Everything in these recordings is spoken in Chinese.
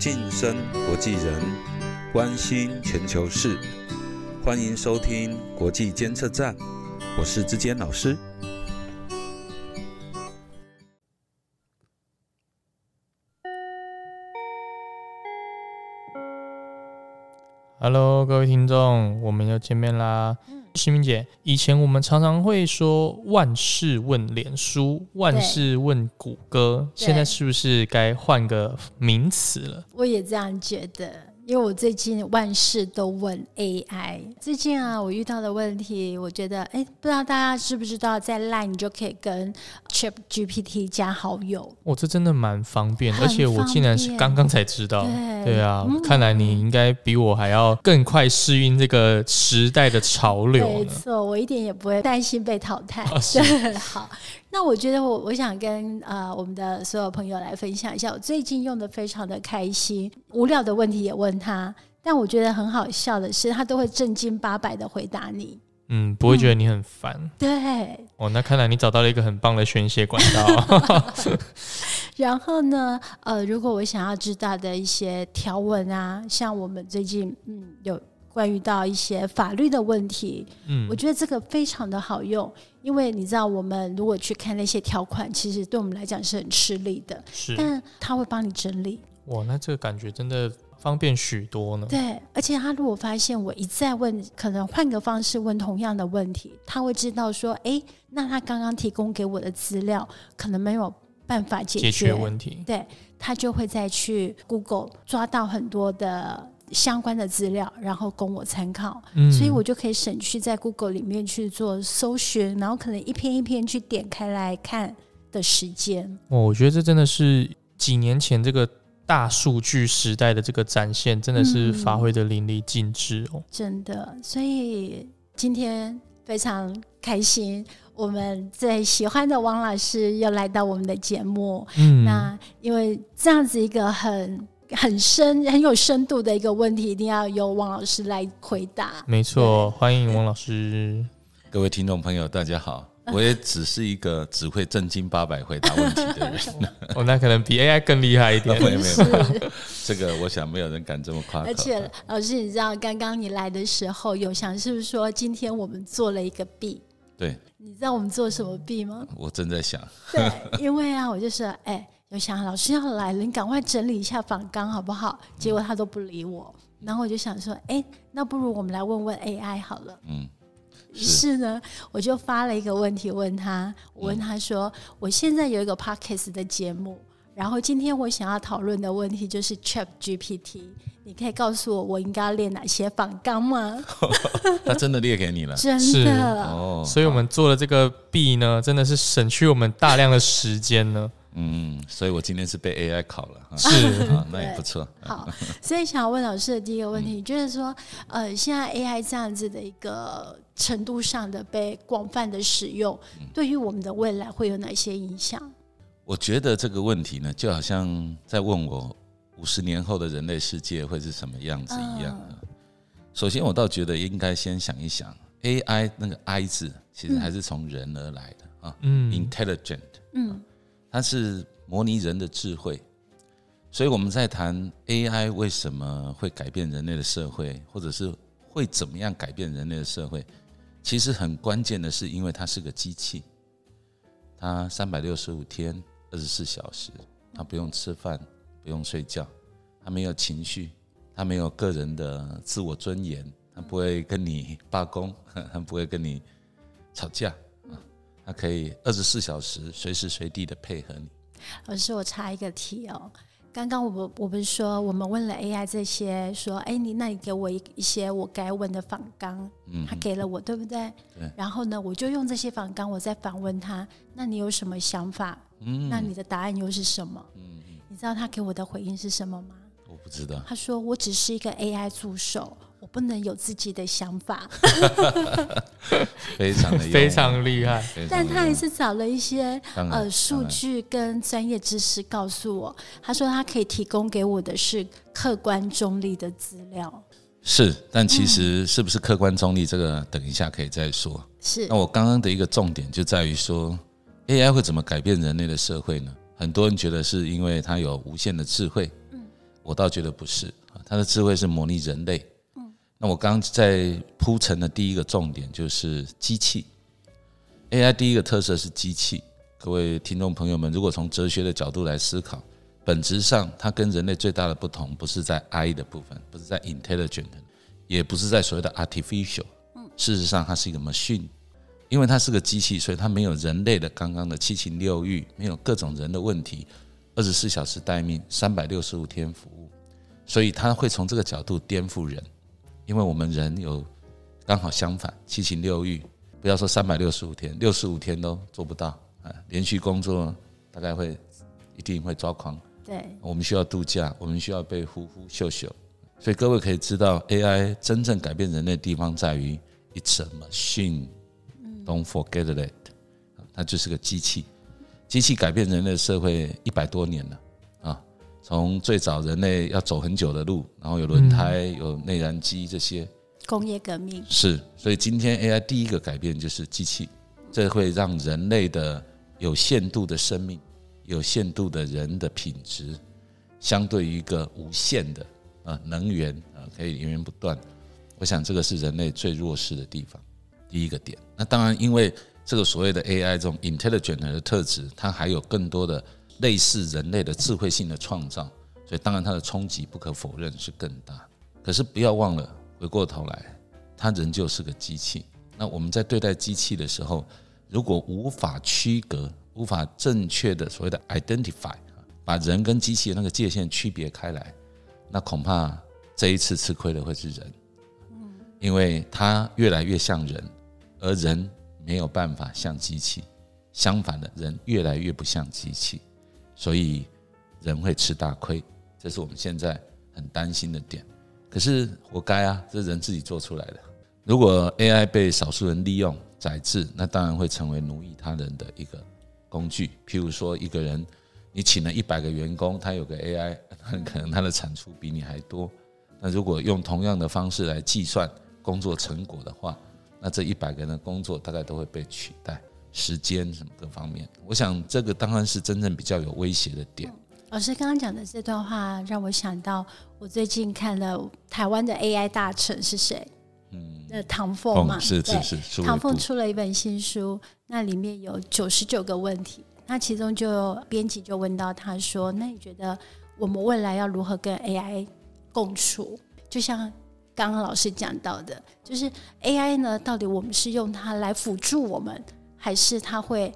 晋升国际人，关心全球事，欢迎收听国际监测站，我是志坚老师。Hello，各位听众，我们又见面啦。新明姐，以前我们常常会说万事问脸书，万事问谷歌，现在是不是该换个名词了？我也这样觉得。因为我最近万事都问 AI，最近啊，我遇到的问题，我觉得，哎，不知道大家知不知道，在 Line 你就可以跟 Chat GPT 加好友。哦，这真的蛮方便，而且我竟然是刚刚才知道。对啊，看来你应该比我还要更快适应这个时代的潮流。没错，我一点也不会担心被淘汰。好。那我觉得我我想跟呃我们的所有朋友来分享一下，我最近用的非常的开心，无聊的问题也问他，但我觉得很好笑的是，他都会正经八百的回答你，嗯，不会觉得你很烦，对，哦，那看来你找到了一个很棒的宣泄管道。然后呢，呃，如果我想要知道的一些条文啊，像我们最近嗯有。关于到一些法律的问题，嗯，我觉得这个非常的好用，因为你知道，我们如果去看那些条款，其实对我们来讲是很吃力的，是，但他会帮你整理。哇，那这个感觉真的方便许多呢。对，而且他如果发现我一再问，可能换个方式问同样的问题，他会知道说，哎，那他刚刚提供给我的资料可能没有办法解决问题，对他就会再去 Google 抓到很多的。相关的资料，然后供我参考，所以我就可以省去在 Google 里面去做搜寻，然后可能一篇一篇去点开来看的时间。哦，我觉得这真的是几年前这个大数据时代的这个展现，真的是发挥的淋漓尽致哦。真的，所以今天非常开心，我们最喜欢的王老师又来到我们的节目。嗯，那因为这样子一个很。很深、很有深度的一个问题，一定要由王老师来回答。没错，欢迎王老师。各位听众朋友，大家好。我也只是一个只会正经八百回答问题的人。哦，那可能比 AI 更厉害一点。没有，没有，这个我想没有人敢这么夸。而且，老师，你知道刚刚你来的时候，有想是不是说今天我们做了一个币？对。你知道我们做什么币吗？我正在想。对，因为啊，我就是哎。就想老师要来了，你赶快整理一下访纲好不好？结果他都不理我，然后我就想说，哎，那不如我们来问问 AI 好了。嗯，于是呢，我就发了一个问题问他，我问他说，我现在有一个 podcast 的节目，然后今天我想要讨论的问题就是 Chat GPT，你可以告诉我我应该要列哪些访纲吗？他真的列给你了，真的哦。所以我们做了这个 B 呢，真的是省去我们大量的时间呢。嗯，所以我今天是被 AI 考了，是。啊，那也不错。好，所以想要问老师的第一个问题，你觉得说，呃，现在 AI 这样子的一个程度上的被广泛的使用，对于我们的未来会有哪些影响？我觉得这个问题呢，就好像在问我五十年后的人类世界会是什么样子一样。首先，我倒觉得应该先想一想，AI 那个 I 字其实还是从人而来的啊，嗯，intelligent，嗯。它是模拟人的智慧，所以我们在谈 AI 为什么会改变人类的社会，或者是会怎么样改变人类的社会，其实很关键的是，因为它是个机器，它三百六十五天二十四小时，它不用吃饭，不用睡觉，它没有情绪，它没有个人的自我尊严，它不会跟你罢工，它不会跟你吵架。它可以二十四小时随时随地的配合你。老师，我插一个题哦。刚刚我们我不是说我们问了 AI 这些，说哎你那你给我一一些我该问的访纲，嗯，他给了我，对不对？对。然后呢，我就用这些访纲，我再反问他，那你有什么想法？嗯。那你的答案又是什么？嗯你知道他给我的回应是什么吗？我不知道。他说我只是一个 AI 助手。我不能有自己的想法 非常的非常厉害，但他还是找了一些呃数据跟专业知识告诉我，他说他可以提供给我的是客观中立的资料。是，但其实是不是客观中立，这个等一下可以再说。是，那我刚刚的一个重点就在于说，AI 会怎么改变人类的社会呢？很多人觉得是因为它有无限的智慧。嗯我倒觉得不是啊，它的智慧是模拟人类。嗯，那我刚在铺陈的第一个重点就是机器。AI 第一个特色是机器。各位听众朋友们，如果从哲学的角度来思考，本质上它跟人类最大的不同，不是在 I 的部分，不是在 intelligent，也不是在所谓的 artificial。嗯，事实上它是一个 machine，因为它是个机器，所以它没有人类的刚刚的七情六欲，没有各种人的问题。二十四小时待命，三百六十五天服务，所以它会从这个角度颠覆人，因为我们人有刚好相反，七情六欲，不要说三百六十五天，六十五天都做不到啊！连续工作大概会一定会抓狂。对，我们需要度假，我们需要被呼呼秀秀，所以各位可以知道，AI 真正改变人类的地方在于，It's a machine，Don't forget that，它就是个机器。机器改变人类社会一百多年了啊！从最早人类要走很久的路，然后有轮胎、有内燃机这些工业革命是，所以今天 AI 第一个改变就是机器，这会让人类的有限度的生命、有限度的人的品质，相对于一个无限的啊能源啊可以源源不断。我想这个是人类最弱势的地方，第一个点。那当然因为。这个所谓的 AI 这种 intelligent 的特质，它还有更多的类似人类的智慧性的创造，所以当然它的冲击不可否认是更大。可是不要忘了，回过头来，它仍旧是个机器。那我们在对待机器的时候，如果无法区隔、无法正确的所谓的 identify，把人跟机器的那个界限区别开来，那恐怕这一次吃亏的会是人，因为它越来越像人，而人。没有办法像机器，相反的人越来越不像机器，所以人会吃大亏，这是我们现在很担心的点。可是活该啊，这人自己做出来的。如果 AI 被少数人利用宰制，那当然会成为奴役他人的一个工具。譬如说，一个人你请了一百个员工，他有个 AI，很可能他的产出比你还多。那如果用同样的方式来计算工作成果的话，那这一百个人的工作大概都会被取代，时间什么各方面，我想这个当然是真正比较有威胁的点。老师刚刚讲的这段话让我想到，我最近看了台湾的 AI 大臣是谁？嗯，那唐凤嘛，是是是，唐凤出了一本新书，那里面有九十九个问题，那其中就编辑就问到他说：“那你觉得我们未来要如何跟 AI 共处？”就像。刚刚老师讲到的，就是 AI 呢，到底我们是用它来辅助我们，还是他会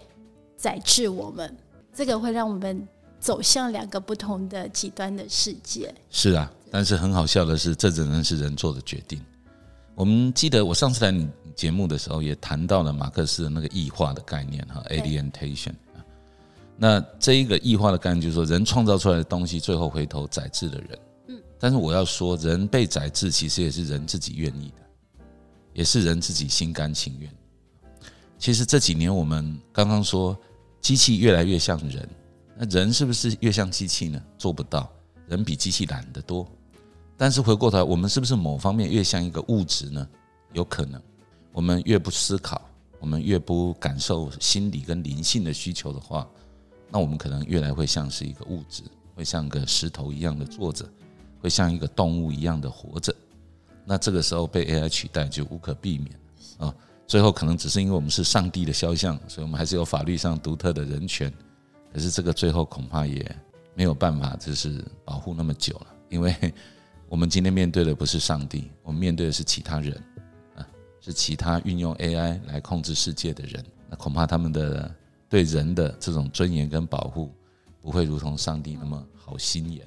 宰制我们？这个会让我们走向两个不同的极端的世界。是啊，但是很好笑的是，这只能是人做的决定。我们记得我上次来你节目的时候，也谈到了马克思的那个异化的概念哈，alienation 啊。那这一个异化的概念，就是说人创造出来的东西，最后回头宰制的人。嗯但是我要说，人被宰制其实也是人自己愿意的，也是人自己心甘情愿。其实这几年我们刚刚说，机器越来越像人，那人是不是越像机器呢？做不到，人比机器懒得多。但是回过头来，我们是不是某方面越像一个物质呢？有可能，我们越不思考，我们越不感受心理跟灵性的需求的话，那我们可能越来会像是一个物质，会像个石头一样的坐着。会像一个动物一样的活着，那这个时候被 AI 取代就无可避免啊。最后可能只是因为我们是上帝的肖像，所以我们还是有法律上独特的人权。可是这个最后恐怕也没有办法，就是保护那么久了，因为我们今天面对的不是上帝，我们面对的是其他人啊，是其他运用 AI 来控制世界的人。那恐怕他们的对人的这种尊严跟保护，不会如同上帝那么好心眼。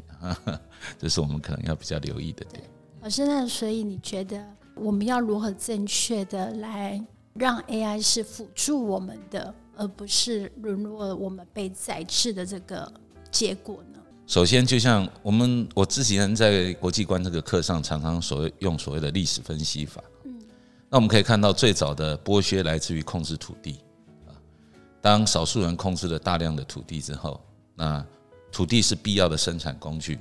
这是我们可能要比较留意的点。老师，那所以你觉得我们要如何正确的来让 AI 是辅助我们的，而不是沦落我们被宰制的这个结果呢？首先，就像我们我之前在国际观这个课上，常常所谓用所谓的历史分析法。嗯，那我们可以看到，最早的剥削来自于控制土地啊。当少数人控制了大量的土地之后，那土地是必要的生产工具，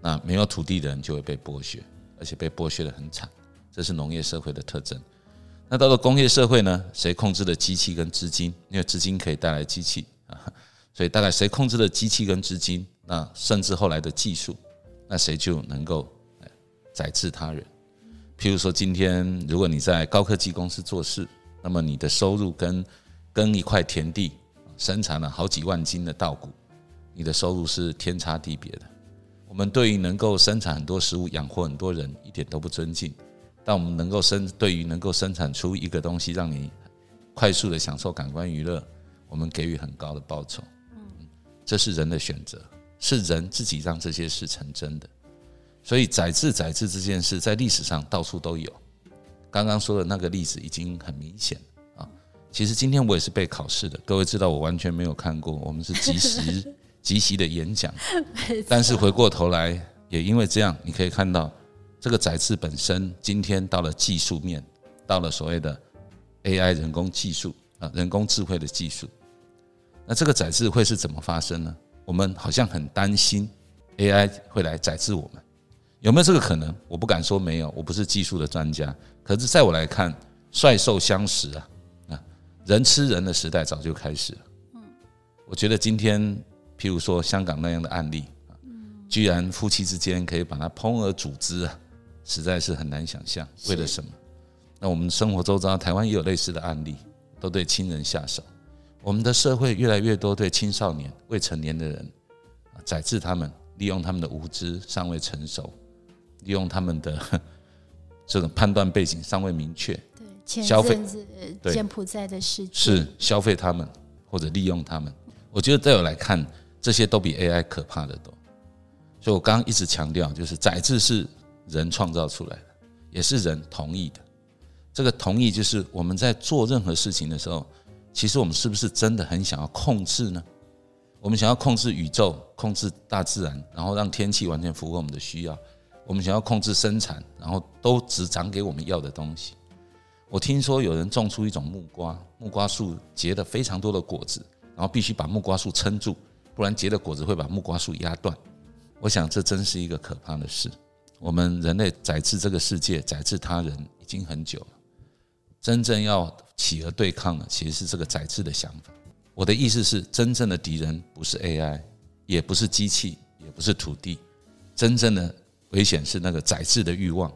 那没有土地的人就会被剥削，而且被剥削的很惨，这是农业社会的特征。那到了工业社会呢？谁控制了机器跟资金？因为资金可以带来机器啊，所以大概谁控制了机器跟资金，那甚至后来的技术，那谁就能够宰制他人。譬如说，今天如果你在高科技公司做事，那么你的收入跟跟一块田地生产了好几万斤的稻谷，你的收入是天差地别的。我们对于能够生产很多食物养活很多人一点都不尊敬，但我们能够生对于能够生产出一个东西让你快速的享受感官娱乐，我们给予很高的报酬。嗯，这是人的选择，是人自己让这些事成真的。所以宰制宰制这件事在历史上到处都有。刚刚说的那个例子已经很明显啊。其实今天我也是被考试的，各位知道我完全没有看过，我们是即时 即席的演讲。但是回过头来，也因为这样，你可以看到这个宰制本身，今天到了技术面，到了所谓的 AI 人工技术啊，人工智慧的技术。那这个宰制会是怎么发生呢？我们好像很担心 AI 会来宰制我们。有没有这个可能？我不敢说没有，我不是技术的专家。可是在我来看，帅兽相食啊，啊，人吃人的时代早就开始了。嗯，我觉得今天，譬如说香港那样的案例啊，居然夫妻之间可以把它烹而煮之啊，实在是很难想象。为了什么？那我们生活周遭，台湾也有类似的案例，都对亲人下手。我们的社会越来越多对青少年、未成年的人啊，宰制他们，利用他们的无知尚未成熟。利用他们的 这种判断背景尚未明确，对消费柬埔寨的事是消费他们或者利用他们。我觉得在我来看，这些都比 AI 可怕的多。所以我刚刚一直强调，就是宰制是人创造出来的，也是人同意的。这个同意就是我们在做任何事情的时候，其实我们是不是真的很想要控制呢？我们想要控制宇宙，控制大自然，然后让天气完全符合我们的需要。我们想要控制生产，然后都只长给我们要的东西。我听说有人种出一种木瓜，木瓜树结了非常多的果子，然后必须把木瓜树撑住，不然结的果子会把木瓜树压断。我想这真是一个可怕的事。我们人类宰制这个世界、宰制他人已经很久了，真正要企鹅对抗的其实是这个宰制的想法。我的意思是，真正的敌人不是 AI，也不是机器，也不是土地，真正的。危险是那个宰制的欲望。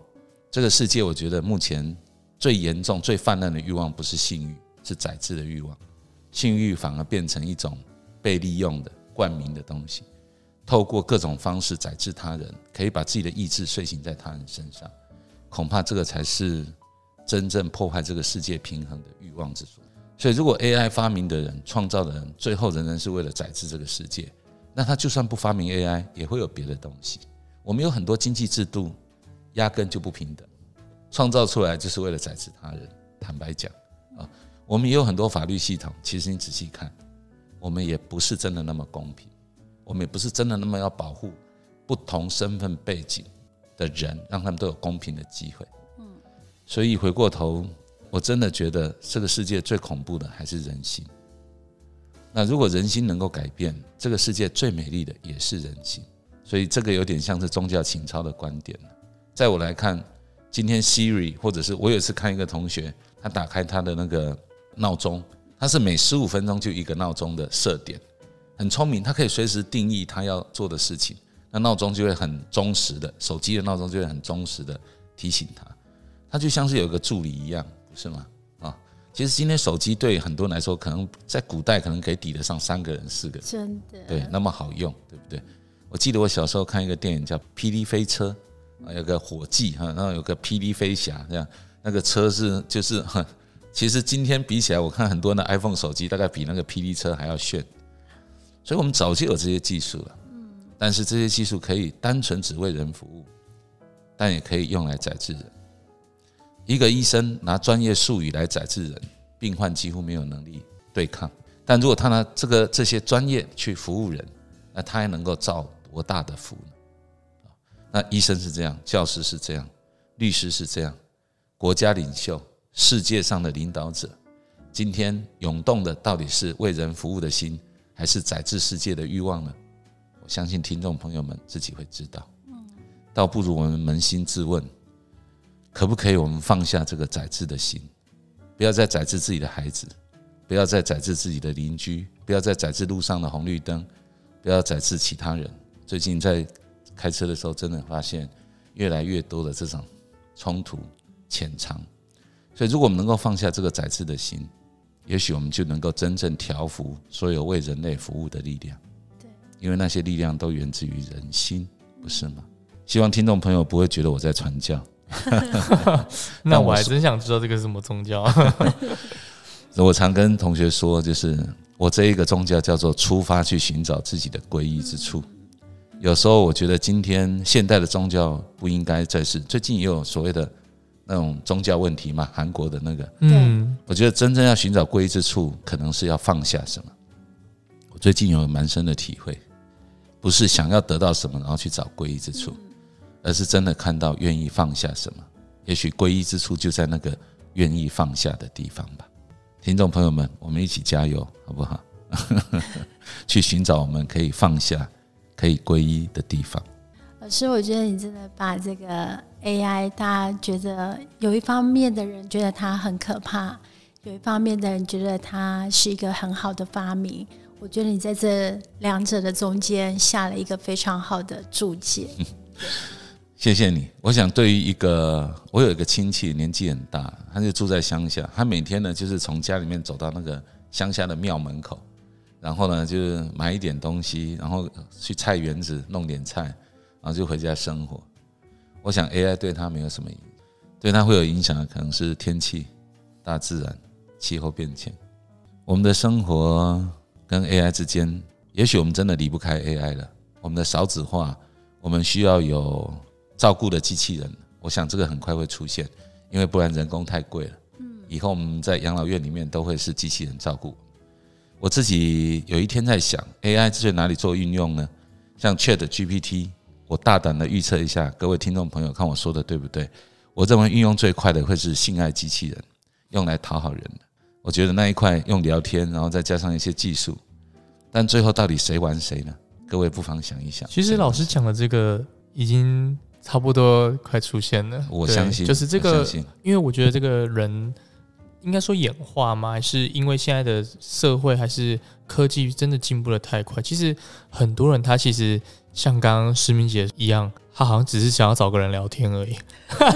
这个世界，我觉得目前最严重、最泛滥的欲望不是性欲，是宰制的欲望。性欲反而变成一种被利用的冠名的东西，透过各种方式宰制他人，可以把自己的意志睡醒在他人身上。恐怕这个才是真正破坏这个世界平衡的欲望之所。所以，如果 AI 发明的人、创造的人，最后仍然是为了宰制这个世界，那他就算不发明 AI，也会有别的东西。我们有很多经济制度，压根就不平等，创造出来就是为了宰制他人。坦白讲，啊，我们也有很多法律系统，其实你仔细看，我们也不是真的那么公平，我们也不是真的那么要保护不同身份背景的人，让他们都有公平的机会。嗯，所以回过头，我真的觉得这个世界最恐怖的还是人心。那如果人心能够改变，这个世界最美丽的也是人心。所以这个有点像是宗教情操的观点在我来看，今天 Siri 或者是我有一次看一个同学，他打开他的那个闹钟，他是每十五分钟就一个闹钟的设点，很聪明，他可以随时定义他要做的事情，那闹钟就会很忠实的，手机的闹钟就会很忠实的提醒他，他就像是有一个助理一样，不是吗？啊，其实今天手机对很多人来说，可能在古代可能可以抵得上三个人、四个人，真的，对，那么好用，对不对？我记得我小时候看一个电影叫《霹雳飞车》，啊，有个火计哈，然后有个霹雳飞侠这样，那个车是就是，其实今天比起来，我看很多的 iPhone 手机大概比那个霹雳车还要炫，所以我们早就有这些技术了，嗯，但是这些技术可以单纯只为人服务，但也可以用来宰制人。一个医生拿专业术语来宰制人，病患几乎没有能力对抗，但如果他拿这个这些专业去服务人，那他还能够造多大的福呢？那医生是这样，教师是这样，律师是这样，国家领袖、世界上的领导者，今天涌动的到底是为人服务的心，还是宰制世界的欲望呢？我相信听众朋友们自己会知道。倒不如我们扪心自问，可不可以我们放下这个宰制的心，不要再宰制自己的孩子，不要再宰制自己的邻居，不要再宰制路上的红绿灯。不要宰制其他人。最近在开车的时候，真的发现越来越多的这种冲突潜藏。所以，如果我们能够放下这个宰制的心，也许我们就能够真正调服所有为人类服务的力量。对，因为那些力量都源自于人心，不是吗？希望听众朋友不会觉得我在传教。那我还真想知道这个是什么宗教。我常跟同学说，就是我这一个宗教叫做出发去寻找自己的皈依之处。有时候我觉得今天现代的宗教不应该再是最近也有所谓的那种宗教问题嘛，韩国的那个。嗯，我觉得真正要寻找皈依之处，可能是要放下什么。我最近有蛮深的体会，不是想要得到什么然后去找皈依之处，而是真的看到愿意放下什么。也许皈依之处就在那个愿意放下的地方吧。听众朋友们，我们一起加油，好不好？去寻找我们可以放下、可以皈依的地方。老师，我觉得你真的把这个 AI，大家觉得有一方面的人觉得它很可怕，有一方面的人觉得它是一个很好的发明。我觉得你在这两者的中间下了一个非常好的注解。谢谢你。我想，对于一个我有一个亲戚，年纪很大，他就住在乡下。他每天呢，就是从家里面走到那个乡下的庙门口，然后呢，就是买一点东西，然后去菜园子弄点菜，然后就回家生活。我想，AI 对它没有什么影响，对它会有影响的可能是天气、大自然、气候变迁。我们的生活跟 AI 之间，也许我们真的离不开 AI 了。我们的少子化，我们需要有。照顾的机器人，我想这个很快会出现，因为不然人工太贵了。嗯，以后我们在养老院里面都会是机器人照顾。我自己有一天在想，AI 在哪里做运用呢？像 Chat GPT，我大胆的预测一下，各位听众朋友，看我说的对不对？我认为运用最快的会是性爱机器人，用来讨好人的。我觉得那一块用聊天，然后再加上一些技术，但最后到底谁玩谁呢？各位不妨想一想。其实老师讲的这个已经。差不多快出现了，我相信就是这个，因为我觉得这个人应该说演化吗？还是因为现在的社会还是科技真的进步的太快？其实很多人他其实像刚刚诗明姐一样，他好像只是想要找个人聊天而已，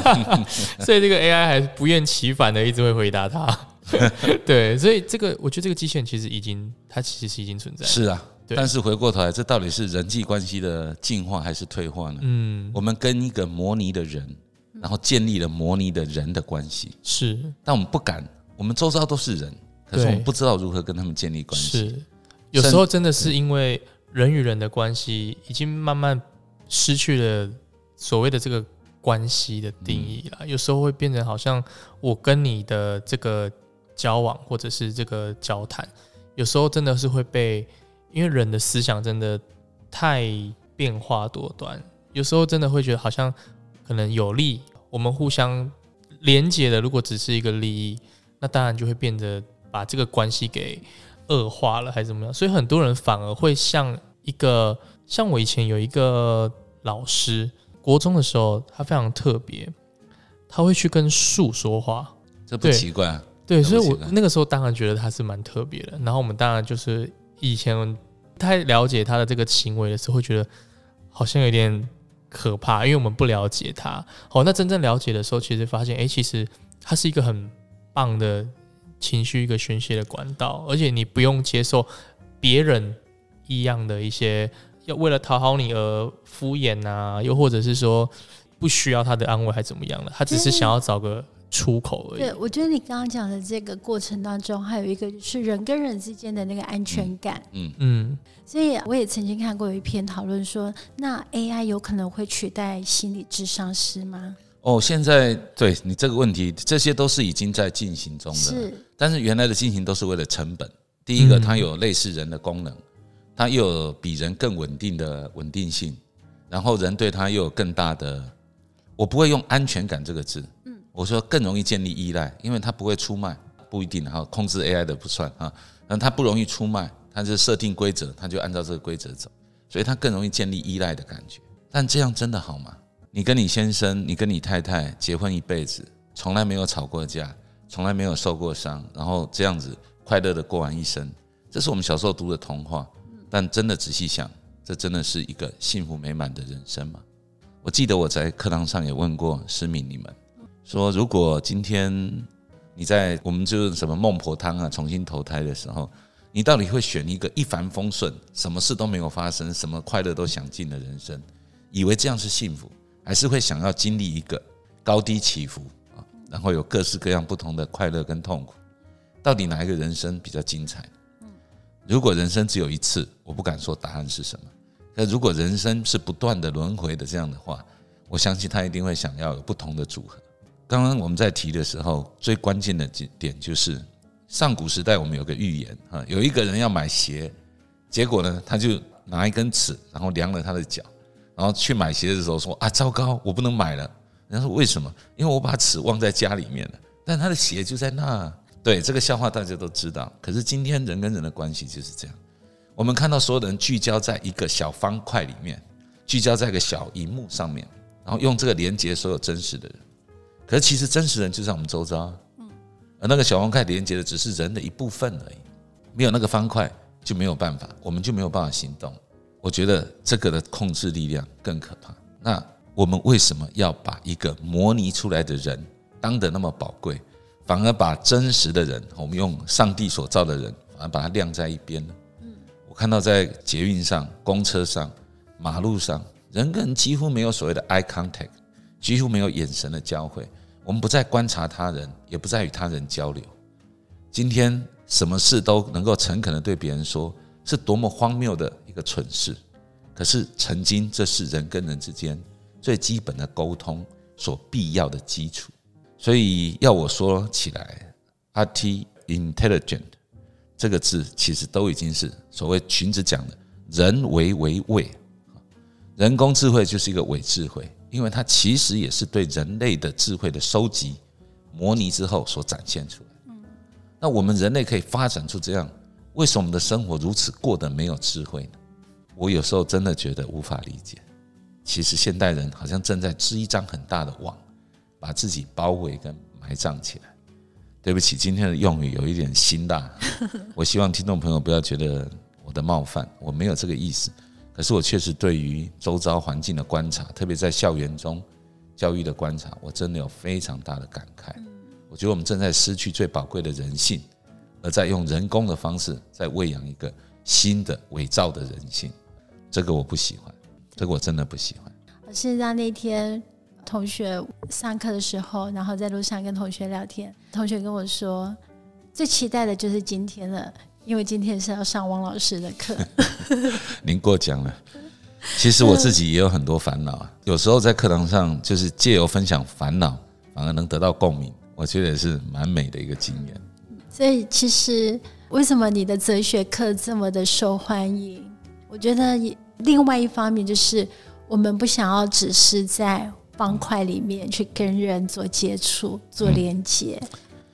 所以这个 AI 还不厌其烦的一直会回答他。对，所以这个我觉得这个机器人其实已经，它其实已经存在。是啊。但是回过头来，这到底是人际关系的进化还是退化呢？嗯，我们跟一个模拟的人，然后建立了模拟的人的关系，是。但我们不敢，我们周遭都是人，可是我们不知道如何跟他们建立关系。是，有时候真的是因为人与人的关系已经慢慢失去了所谓的这个关系的定义了。有时候会变成好像我跟你的这个交往或者是这个交谈，有时候真的是会被。因为人的思想真的太变化多端，有时候真的会觉得好像可能有利，我们互相连接的，如果只是一个利益，那当然就会变得把这个关系给恶化了，还是怎么样？所以很多人反而会像一个，像我以前有一个老师，国中的时候，他非常特别，他会去跟树说话，这不奇怪，对，所以我那个时候当然觉得他是蛮特别的。然后我们当然就是。以前太了解他的这个行为的时候，会觉得好像有点可怕，因为我们不了解他。好，那真正了解的时候，其实发现，哎，其实他是一个很棒的情绪一个宣泄的管道，而且你不用接受别人一样的一些要为了讨好你而敷衍啊，又或者是说不需要他的安慰还怎么样了，他只是想要找个。出口而已。对，我觉得你刚刚讲的这个过程当中，还有一个就是人跟人之间的那个安全感。嗯嗯。所以我也曾经看过有一篇讨论说，那 AI 有可能会取代心理智商师吗？哦，现在对你这个问题，这些都是已经在进行中的。是。但是原来的进行都是为了成本。第一个，它有类似人的功能，它又有比人更稳定的稳定性，然后人对它又有更大的，我不会用安全感这个字。嗯我说更容易建立依赖，因为它不会出卖，不一定哈，控制 AI 的不算啊，那它不容易出卖，它是设定规则，它就按照这个规则走，所以它更容易建立依赖的感觉。但这样真的好吗？你跟你先生，你跟你太太结婚一辈子，从来没有吵过架，从来没有受过伤，然后这样子快乐的过完一生，这是我们小时候读的童话。但真的仔细想，这真的是一个幸福美满的人生吗？我记得我在课堂上也问过思敏你们，说如果今天你在我们就是什么孟婆汤啊重新投胎的时候，你到底会选一个一帆风顺、什么事都没有发生、什么快乐都享尽的人生，以为这样是幸福，还是会想要经历一个高低起伏，然后有各式各样不同的快乐跟痛苦？到底哪一个人生比较精彩？如果人生只有一次，我不敢说答案是什么。那如果人生是不断的轮回的这样的话，我相信他一定会想要有不同的组合。刚刚我们在提的时候，最关键的几点就是，上古时代我们有个寓言啊，有一个人要买鞋，结果呢，他就拿一根尺，然后量了他的脚，然后去买鞋的时候说啊，糟糕，我不能买了。人家说为什么？因为我把尺忘在家里面了，但他的鞋就在那。对这个笑话大家都知道，可是今天人跟人的关系就是这样。我们看到所有的人聚焦在一个小方块里面，聚焦在一个小荧幕上面，然后用这个连接所有真实的人。可是其实真实人就在我们周遭，嗯，而那个小方块连接的只是人的一部分而已，没有那个方块就没有办法，我们就没有办法行动。我觉得这个的控制力量更可怕。那我们为什么要把一个模拟出来的人当得那么宝贵，反而把真实的人，我们用上帝所造的人，反而把它晾在一边呢？嗯我看到在捷运上、公车上、马路上，人跟人几乎没有所谓的 eye contact，几乎没有眼神的交汇。我们不再观察他人，也不再与他人交流。今天什么事都能够诚恳的对别人说，是多么荒谬的一个蠢事。可是曾经，这是人跟人之间最基本的沟通所必要的基础。所以要我说起来，art intelligent。这个字其实都已经是所谓群子讲的“人为为伪”，人工智慧就是一个伪智慧，因为它其实也是对人类的智慧的收集、模拟之后所展现出来。那我们人类可以发展出这样，为什么我们的生活如此过得没有智慧呢？我有时候真的觉得无法理解。其实现代人好像正在织一张很大的网，把自己包围跟埋葬起来。对不起，今天的用语有一点辛辣，我希望听众朋友不要觉得我的冒犯，我没有这个意思。可是我确实对于周遭环境的观察，特别在校园中教育的观察，我真的有非常大的感慨。我觉得我们正在失去最宝贵的人性，而在用人工的方式在喂养一个新的伪造的人性，这个我不喜欢，这个我真的不喜欢。我是在那天。同学上课的时候，然后在路上跟同学聊天，同学跟我说，最期待的就是今天了，因为今天是要上汪老师的课。您过奖了。其实我自己也有很多烦恼啊，有时候在课堂上就是借由分享烦恼，反而能得到共鸣，我觉得也是蛮美的一个经验。所以，其实为什么你的哲学课这么的受欢迎？我觉得另外一方面就是我们不想要只是在。方块里面去跟人做接触、做连接，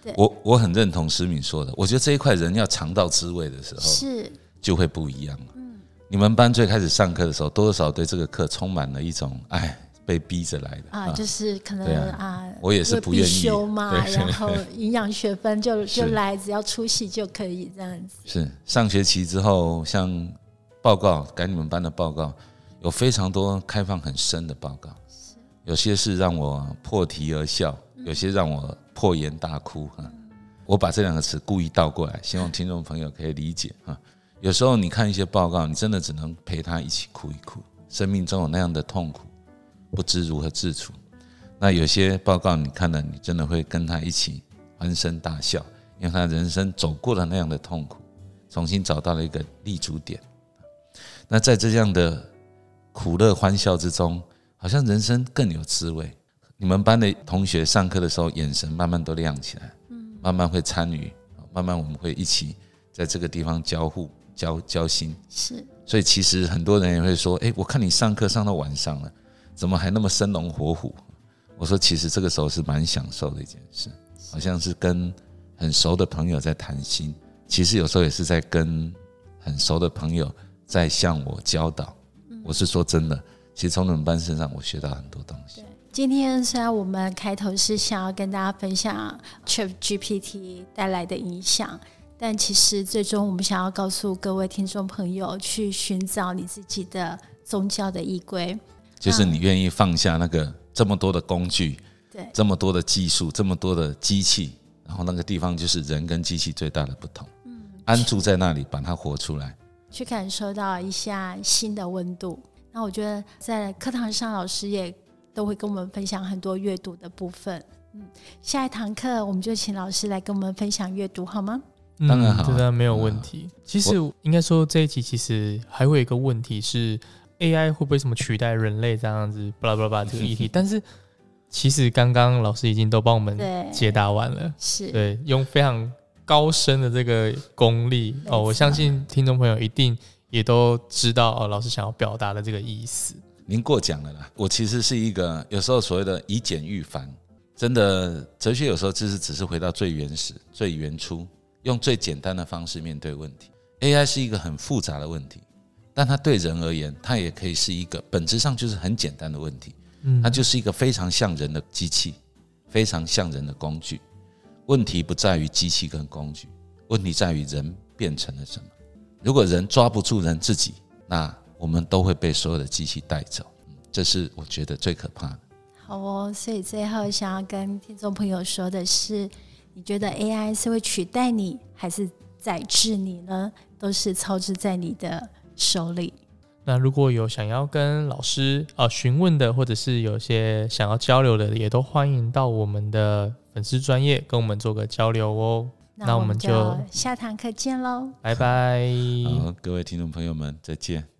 对我我很认同思敏说的。我觉得这一块人要尝到滋味的时候，是。就会不一样嗯，你们班最开始上课的时候，多少对这个课充满了一种哎，被逼着来的。啊，就是可能啊，我也是不愿意。修嘛，然后营养学分就 就来，只要出席就可以这样子。是。上学期之后，像报告改你们班的报告，有非常多开放很深的报告。有些是让我破涕而笑，有些让我破颜大哭哈。我把这两个词故意倒过来，希望听众朋友可以理解哈。有时候你看一些报告，你真的只能陪他一起哭一哭。生命中有那样的痛苦，不知如何自处。那有些报告你看了，你真的会跟他一起欢声大笑，因为他人生走过了那样的痛苦，重新找到了一个立足点。那在这样的苦乐欢笑之中。好像人生更有滋味。你们班的同学上课的时候，眼神慢慢都亮起来，嗯，慢慢会参与，慢慢我们会一起在这个地方交互、交交心。是，所以其实很多人也会说：“哎，我看你上课上到晚上了，怎么还那么生龙活虎？”我说：“其实这个时候是蛮享受的一件事，好像是跟很熟的朋友在谈心。其实有时候也是在跟很熟的朋友在向我教导。我是说真的。”其实从你们班身上，我学到很多东西。今天虽然我们开头是想要跟大家分享 Chat GPT 带来的影响，但其实最终我们想要告诉各位听众朋友，去寻找你自己的宗教的依归，就是你愿意放下那个这么多的工具，对，这么多的技术，这么多的机器，然后那个地方就是人跟机器最大的不同。嗯，安住在那里，把它活出来，去感受到一下新的温度。那我觉得在课堂上，老师也都会跟我们分享很多阅读的部分。嗯，下一堂课我们就请老师来跟我们分享阅读，好吗？当然好，当然没有问题。其实应该说这一集其实还会有一个问题是，AI 会不会什么取代人类这样子，巴拉巴拉巴拉这个议题。但是其实刚刚老师已经都帮我们解答完了，是对用非常高深的这个功力哦，我相信听众朋友一定也都知道哦，老师想要表达的这个意思。您过奖了啦，我其实是一个有时候所谓的以简驭繁。真的，哲学有时候就是只是回到最原始、最原初，用最简单的方式面对问题。AI 是一个很复杂的问题，但它对人而言，它也可以是一个本质上就是很简单的问题。嗯，它就是一个非常像人的机器，非常像人的工具。问题不在于机器跟工具，问题在于人变成了什么。如果人抓不住人自己，那我们都会被所有的机器带走。这是我觉得最可怕的。好哦，所以最后想要跟听众朋友说的是，你觉得 AI 是会取代你，还是宰制你呢？都是操之在你的手里。那如果有想要跟老师啊询问的，或者是有些想要交流的，也都欢迎到我们的粉丝专业跟我们做个交流哦。那我们就下堂课见喽，拜拜。好，各位听众朋友们，再见。